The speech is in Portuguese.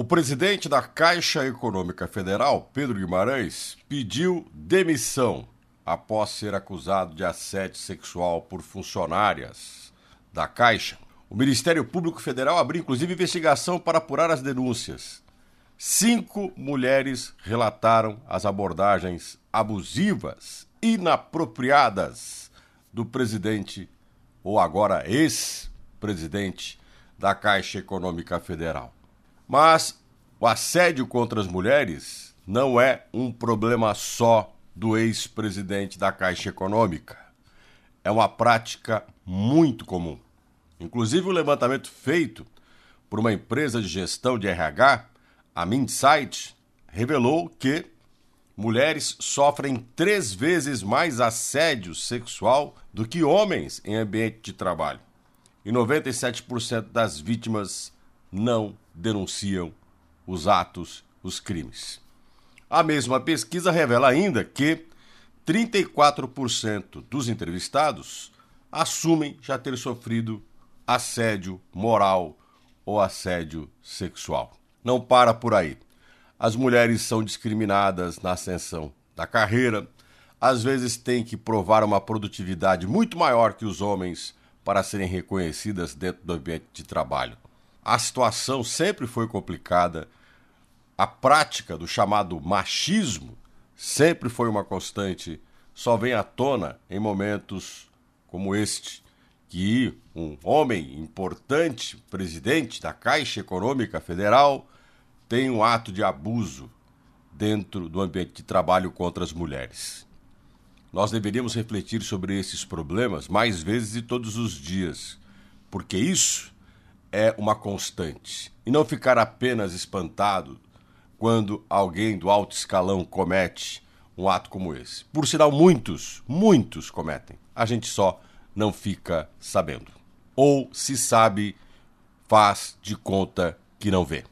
O presidente da Caixa Econômica Federal, Pedro Guimarães, pediu demissão após ser acusado de assédio sexual por funcionárias da Caixa. O Ministério Público Federal abriu inclusive investigação para apurar as denúncias. Cinco mulheres relataram as abordagens abusivas, inapropriadas do presidente, ou agora ex-presidente da Caixa Econômica Federal. Mas o assédio contra as mulheres não é um problema só do ex-presidente da Caixa Econômica. É uma prática muito comum. Inclusive, o levantamento feito por uma empresa de gestão de RH, a Minsight, revelou que mulheres sofrem três vezes mais assédio sexual do que homens em ambiente de trabalho. E 97% das vítimas não denunciam os atos, os crimes. A mesma pesquisa revela ainda que 34% dos entrevistados assumem já ter sofrido assédio moral ou assédio sexual. Não para por aí. As mulheres são discriminadas na ascensão da carreira, às vezes têm que provar uma produtividade muito maior que os homens para serem reconhecidas dentro do ambiente de trabalho a situação sempre foi complicada. A prática do chamado machismo sempre foi uma constante, só vem à tona em momentos como este, que um homem importante, presidente da Caixa Econômica Federal, tem um ato de abuso dentro do ambiente de trabalho contra as mulheres. Nós deveríamos refletir sobre esses problemas mais vezes e todos os dias, porque isso é uma constante. E não ficar apenas espantado quando alguém do alto escalão comete um ato como esse. Por sinal, muitos, muitos cometem. A gente só não fica sabendo. Ou, se sabe, faz de conta que não vê.